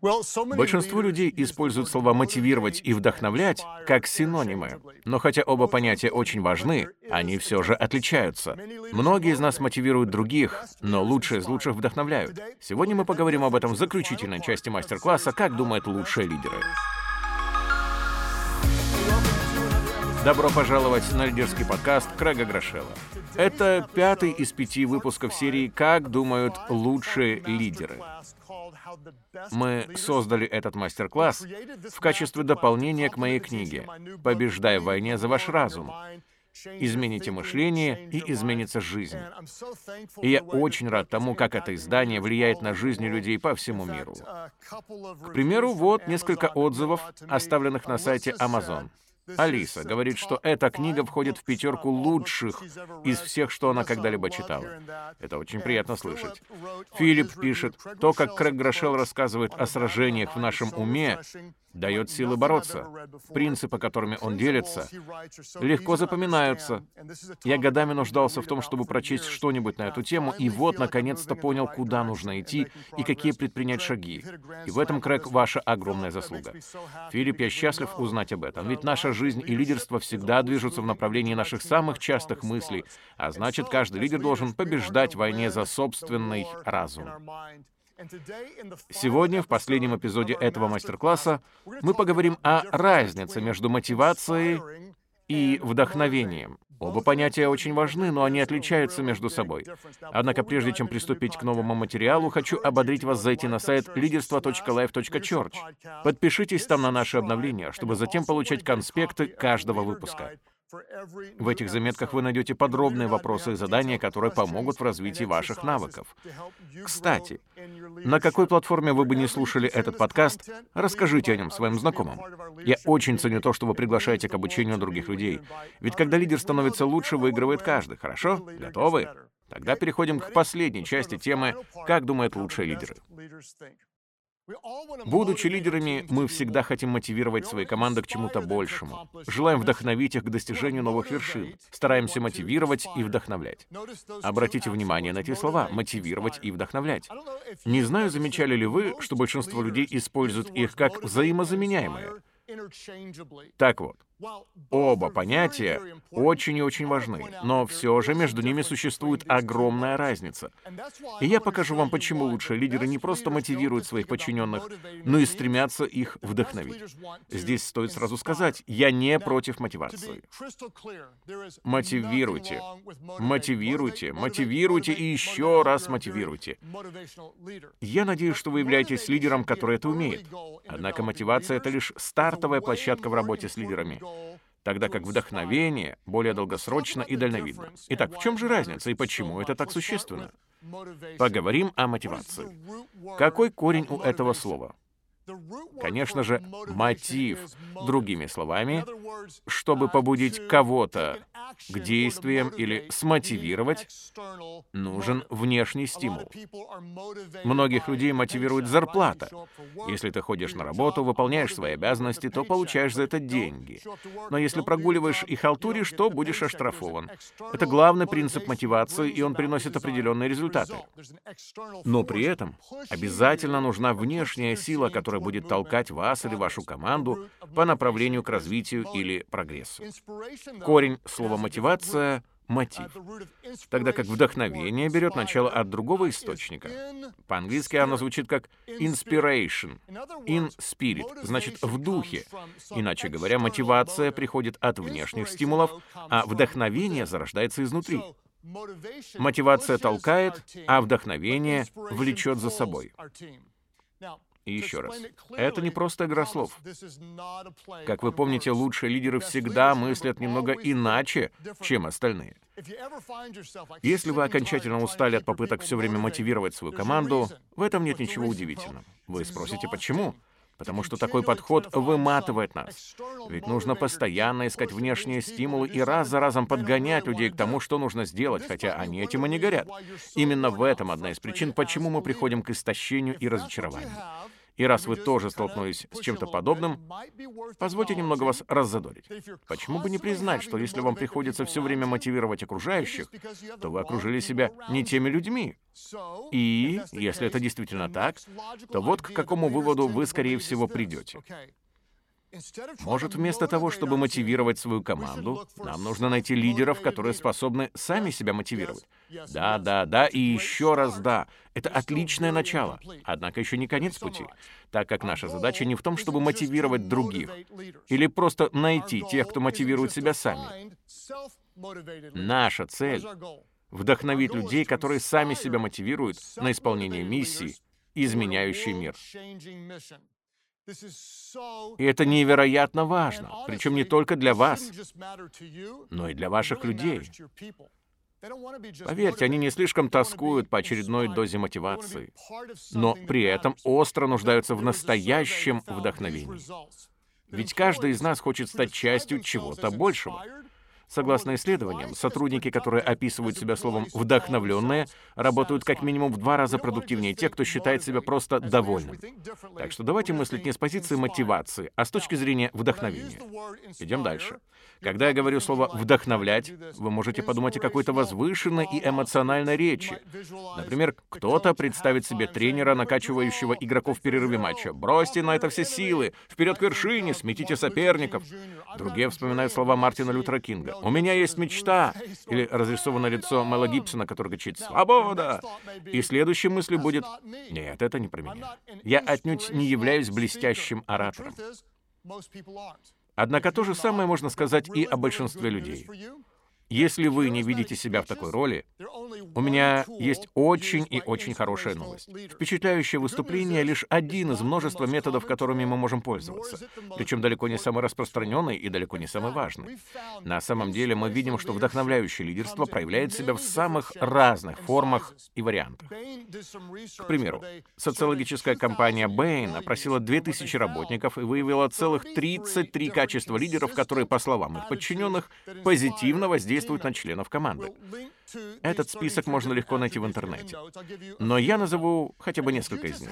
Большинство людей используют слова «мотивировать» и «вдохновлять» как синонимы. Но хотя оба понятия очень важны, они все же отличаются. Многие из нас мотивируют других, но лучшие из лучших вдохновляют. Сегодня мы поговорим об этом в заключительной части мастер-класса «Как думают лучшие лидеры». Добро пожаловать на лидерский подкаст Крэга Грошева. Это пятый из пяти выпусков серии «Как думают лучшие лидеры». Мы создали этот мастер-класс в качестве дополнения к моей книге «Побеждай в войне за ваш разум». Измените мышление, и изменится жизнь. И я очень рад тому, как это издание влияет на жизни людей по всему миру. К примеру, вот несколько отзывов, оставленных на сайте Amazon. Алиса говорит, что эта книга входит в пятерку лучших из всех, что она когда-либо читала. Это очень приятно слышать. Филипп пишет, то, как Крэг Грошел рассказывает о сражениях в нашем уме, дает силы бороться. Принципы, которыми он делится, легко запоминаются. Я годами нуждался в том, чтобы прочесть что-нибудь на эту тему, и вот, наконец-то, понял, куда нужно идти и какие предпринять шаги. И в этом, Крэг, ваша огромная заслуга. Филипп, я счастлив узнать об этом, ведь наша жизнь и лидерство всегда движутся в направлении наших самых частых мыслей, а значит, каждый лидер должен побеждать в войне за собственный разум. Сегодня, в последнем эпизоде этого мастер-класса, мы поговорим о разнице между мотивацией и вдохновением. Оба понятия очень важны, но они отличаются между собой. Однако прежде чем приступить к новому материалу, хочу ободрить вас зайти на сайт лидерство.life.church. Подпишитесь там на наши обновления, чтобы затем получать конспекты каждого выпуска. В этих заметках вы найдете подробные вопросы и задания, которые помогут в развитии ваших навыков. Кстати, на какой платформе вы бы не слушали этот подкаст, расскажите о нем своим знакомым. Я очень ценю то, что вы приглашаете к обучению других людей. Ведь когда лидер становится лучше, выигрывает каждый, хорошо? Готовы? Тогда переходим к последней части темы «Как думают лучшие лидеры». Будучи лидерами, мы всегда хотим мотивировать свои команды к чему-то большему. Желаем вдохновить их к достижению новых вершин. Стараемся мотивировать и вдохновлять. Обратите внимание на эти слова «мотивировать» и «вдохновлять». Не знаю, замечали ли вы, что большинство людей используют их как взаимозаменяемые. Так вот, Оба понятия очень и очень важны, но все же между ними существует огромная разница. И я покажу вам, почему лучшие лидеры не просто мотивируют своих подчиненных, но и стремятся их вдохновить. Здесь стоит сразу сказать, я не против мотивации. Мотивируйте, мотивируйте, мотивируйте и еще раз мотивируйте. Я надеюсь, что вы являетесь лидером, который это умеет. Однако мотивация — это лишь стартовая площадка в работе с лидерами тогда как вдохновение более долгосрочно и дальновидно. Итак, в чем же разница и почему это так существенно? Поговорим о мотивации. Какой корень у этого слова? Конечно же, мотив, другими словами, чтобы побудить кого-то к действиям или смотивировать, нужен внешний стимул. Многих людей мотивирует зарплата. Если ты ходишь на работу, выполняешь свои обязанности, то получаешь за это деньги. Но если прогуливаешь и халтуришь, то будешь оштрафован. Это главный принцип мотивации, и он приносит определенные результаты. Но при этом обязательно нужна внешняя сила, которая будет толкать вас или вашу команду по направлению к развитию или прогрессу. Корень слова «мотивация» — мотив, тогда как вдохновение берет начало от другого источника. По-английски оно звучит как inspiration, in spirit, значит в духе. Иначе говоря, мотивация приходит от внешних стимулов, а вдохновение зарождается изнутри. Мотивация толкает, а вдохновение влечет за собой. И еще раз, это не просто игра слов. Как вы помните, лучшие лидеры всегда мыслят немного иначе, чем остальные. Если вы окончательно устали от попыток все время мотивировать свою команду, в этом нет ничего удивительного. Вы спросите, почему? Потому что такой подход выматывает нас. Ведь нужно постоянно искать внешние стимулы и раз за разом подгонять людей к тому, что нужно сделать, хотя они этим и не горят. Именно в этом одна из причин, почему мы приходим к истощению и разочарованию. И раз вы тоже столкнулись с чем-то подобным, позвольте немного вас раззадорить. Почему бы не признать, что если вам приходится все время мотивировать окружающих, то вы окружили себя не теми людьми? И, если это действительно так, то вот к какому выводу вы, скорее всего, придете. Может, вместо того, чтобы мотивировать свою команду, нам нужно найти лидеров, которые способны сами себя мотивировать. Да, да, да и еще раз да. Это отличное начало. Однако еще не конец пути, так как наша задача не в том, чтобы мотивировать других или просто найти тех, кто мотивирует себя сами. Наша цель — вдохновить людей, которые сами себя мотивируют на исполнение миссии, изменяющей мир. И это невероятно важно, причем не только для вас, но и для ваших людей. Поверьте, они не слишком тоскуют по очередной дозе мотивации, но при этом остро нуждаются в настоящем вдохновении. Ведь каждый из нас хочет стать частью чего-то большего. Согласно исследованиям, сотрудники, которые описывают себя словом «вдохновленные», работают как минимум в два раза продуктивнее тех, кто считает себя просто довольным. Так что давайте мыслить не с позиции мотивации, а с точки зрения вдохновения. Идем дальше. Когда я говорю слово «вдохновлять», вы можете подумать о какой-то возвышенной и эмоциональной речи. Например, кто-то представит себе тренера, накачивающего игроков в перерыве матча. «Бросьте на это все силы! Вперед к вершине! Сметите соперников!» Другие вспоминают слова Мартина Лютера Кинга. «У меня есть мечта!» Или разрисованное лицо Мэла Гибсона, который кричит «Свобода!» И следующей мыслью будет «Нет, это не про меня. Я отнюдь не являюсь блестящим оратором». Однако то же самое можно сказать и о большинстве людей. Если вы не видите себя в такой роли, у меня есть очень и очень хорошая новость. Впечатляющее выступление — лишь один из множества методов, которыми мы можем пользоваться, причем далеко не самый распространенный и далеко не самый важный. На самом деле мы видим, что вдохновляющее лидерство проявляет себя в самых разных формах и вариантах. К примеру, социологическая компания Bain опросила 2000 работников и выявила целых 33 качества лидеров, которые, по словам их подчиненных, позитивно воздействуют действуют на членов команды. Этот список можно легко найти в интернете. Но я назову хотя бы несколько из них.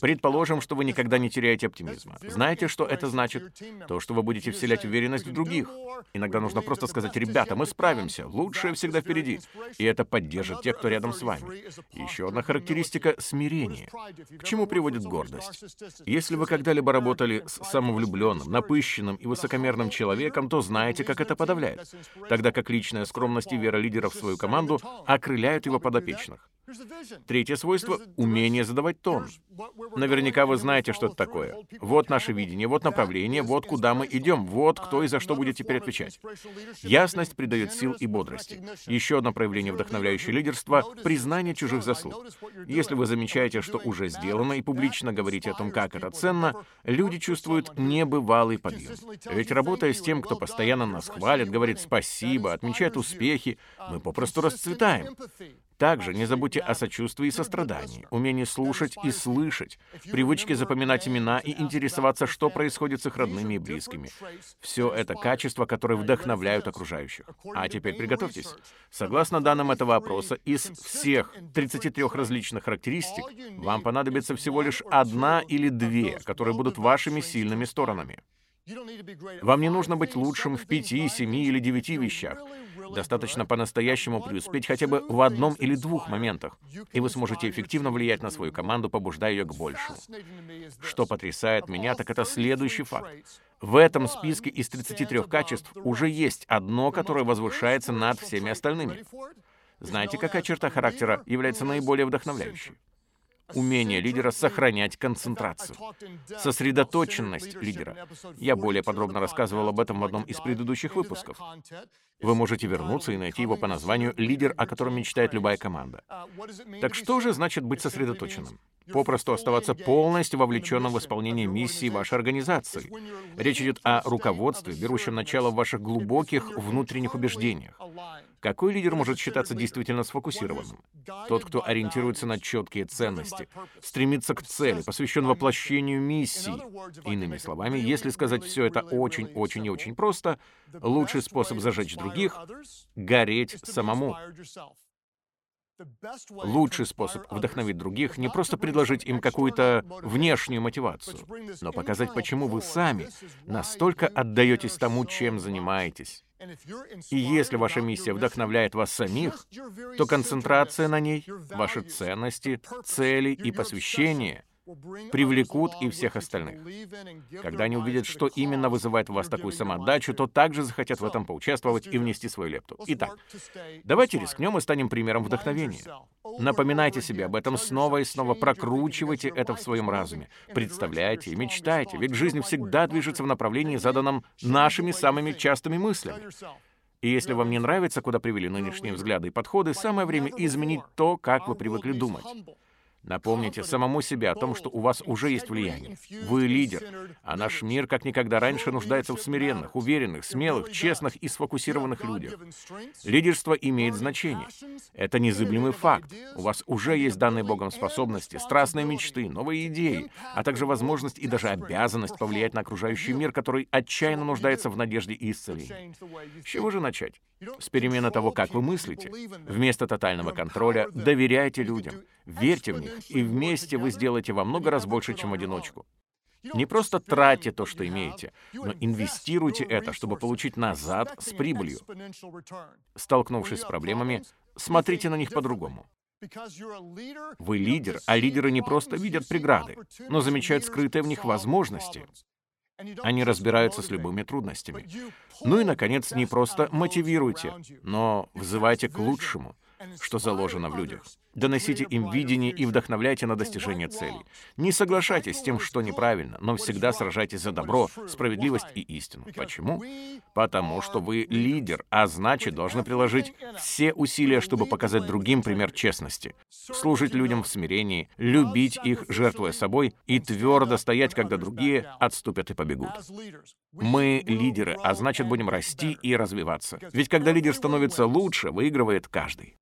Предположим, что вы никогда не теряете оптимизма. Знаете, что это значит? То, что вы будете вселять уверенность в других. Иногда нужно просто сказать, ребята, мы справимся, лучшее всегда впереди. И это поддержит тех, кто рядом с вами. Еще одна характеристика — смирение. К чему приводит гордость? Если вы когда-либо работали с самовлюбленным, напыщенным и высокомерным человеком, то знаете, как это подавляет. Тогда как личная скромность и вера лидеров в свою команду окрыляют его подопечных. Третье свойство — умение задавать тон. Наверняка вы знаете, что это такое. Вот наше видение, вот направление, вот куда мы идем, вот кто и за что будет теперь отвечать. Ясность придает сил и бодрости. Еще одно проявление вдохновляющего лидерства — признание чужих заслуг. Если вы замечаете, что уже сделано, и публично говорите о том, как это ценно, люди чувствуют небывалый подъем. Ведь работая с тем, кто постоянно нас хвалит, говорит спасибо, отмечает успехи, мы попросту расцветаем. Также не забудьте о сочувствии и сострадании, умении слушать и слышать, привычке запоминать имена и интересоваться, что происходит с их родными и близкими. Все это качества, которые вдохновляют окружающих. А теперь приготовьтесь. Согласно данным этого опроса, из всех 33 различных характеристик вам понадобится всего лишь одна или две, которые будут вашими сильными сторонами. Вам не нужно быть лучшим в пяти, семи или девяти вещах. Достаточно по-настоящему преуспеть хотя бы в одном или двух моментах, и вы сможете эффективно влиять на свою команду, побуждая ее к большему. Что потрясает меня, так это следующий факт. В этом списке из 33 качеств уже есть одно, которое возвышается над всеми остальными. Знаете, какая черта характера является наиболее вдохновляющей? Умение лидера сохранять концентрацию, сосредоточенность лидера. Я более подробно рассказывал об этом в одном из предыдущих выпусков. Вы можете вернуться и найти его по названию «Лидер, о котором мечтает любая команда». Так что же значит быть сосредоточенным? Попросту оставаться полностью вовлеченным в исполнение миссии вашей организации. Речь идет о руководстве, берущем начало в ваших глубоких внутренних убеждениях. Какой лидер может считаться действительно сфокусированным? Тот, кто ориентируется на четкие ценности, стремится к цели, посвящен воплощению миссии. Иными словами, если сказать все это очень-очень и очень просто, лучший способ зажечь других — гореть самому. Лучший способ вдохновить других — не просто предложить им какую-то внешнюю мотивацию, но показать, почему вы сами настолько отдаетесь тому, чем занимаетесь. И если ваша миссия вдохновляет вас самих, то концентрация на ней, ваши ценности, цели и посвящение — привлекут и всех остальных. Когда они увидят, что именно вызывает в вас такую самоотдачу, то также захотят в этом поучаствовать и внести свою лепту. Итак, давайте рискнем и станем примером вдохновения. Напоминайте себе об этом снова и снова, прокручивайте это в своем разуме. Представляйте и мечтайте, ведь жизнь всегда движется в направлении, заданном нашими самыми частыми мыслями. И если вам не нравится, куда привели нынешние взгляды и подходы, самое время изменить то, как вы привыкли думать. Напомните самому себе о том, что у вас уже есть влияние. Вы лидер, а наш мир как никогда раньше нуждается в смиренных, уверенных, смелых, честных и сфокусированных людях. Лидерство имеет значение. Это незыблемый факт. У вас уже есть данные Богом способности, страстные мечты, новые идеи, а также возможность и даже обязанность повлиять на окружающий мир, который отчаянно нуждается в надежде и исцелении. С чего же начать? С перемены того, как вы мыслите. Вместо тотального контроля доверяйте людям, верьте в них, и вместе вы сделаете во много раз больше, чем в одиночку. Не просто тратьте то, что имеете, но инвестируйте это, чтобы получить назад с прибылью. Столкнувшись с проблемами, смотрите на них по-другому. Вы лидер, а лидеры не просто видят преграды, но замечают скрытые в них возможности. Они разбираются с любыми трудностями. Ну и, наконец, не просто мотивируйте, но взывайте к лучшему, что заложено в людях. Доносите им видение и вдохновляйте на достижение целей. Не соглашайтесь с тем, что неправильно, но всегда сражайтесь за добро, справедливость и истину. Почему? Потому что вы лидер, а значит, должны приложить все усилия, чтобы показать другим пример честности. Служить людям в смирении, любить их, жертвуя собой, и твердо стоять, когда другие отступят и побегут. Мы лидеры, а значит, будем расти и развиваться. Ведь когда лидер становится лучше, выигрывает каждый.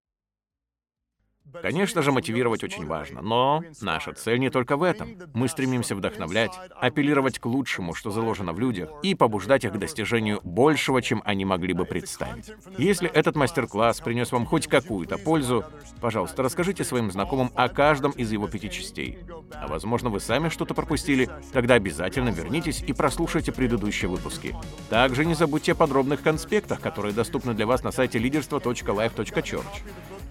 Конечно же, мотивировать очень важно, но наша цель не только в этом. Мы стремимся вдохновлять, апеллировать к лучшему, что заложено в людях, и побуждать их к достижению большего, чем они могли бы представить. Если этот мастер-класс принес вам хоть какую-то пользу, пожалуйста, расскажите своим знакомым о каждом из его пяти частей. А возможно, вы сами что-то пропустили, тогда обязательно вернитесь и прослушайте предыдущие выпуски. Также не забудьте о подробных конспектах, которые доступны для вас на сайте leaderство.life.church.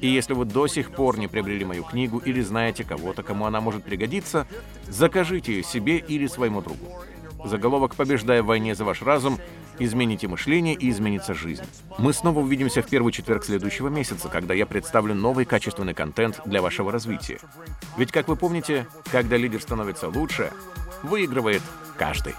И если вы до сих пор не приобрели мою книгу или знаете кого-то, кому она может пригодиться, закажите ее себе или своему другу. Заголовок «Побеждая в войне за ваш разум» измените мышление и изменится жизнь. Мы снова увидимся в первый четверг следующего месяца, когда я представлю новый качественный контент для вашего развития. Ведь, как вы помните, когда лидер становится лучше, выигрывает каждый.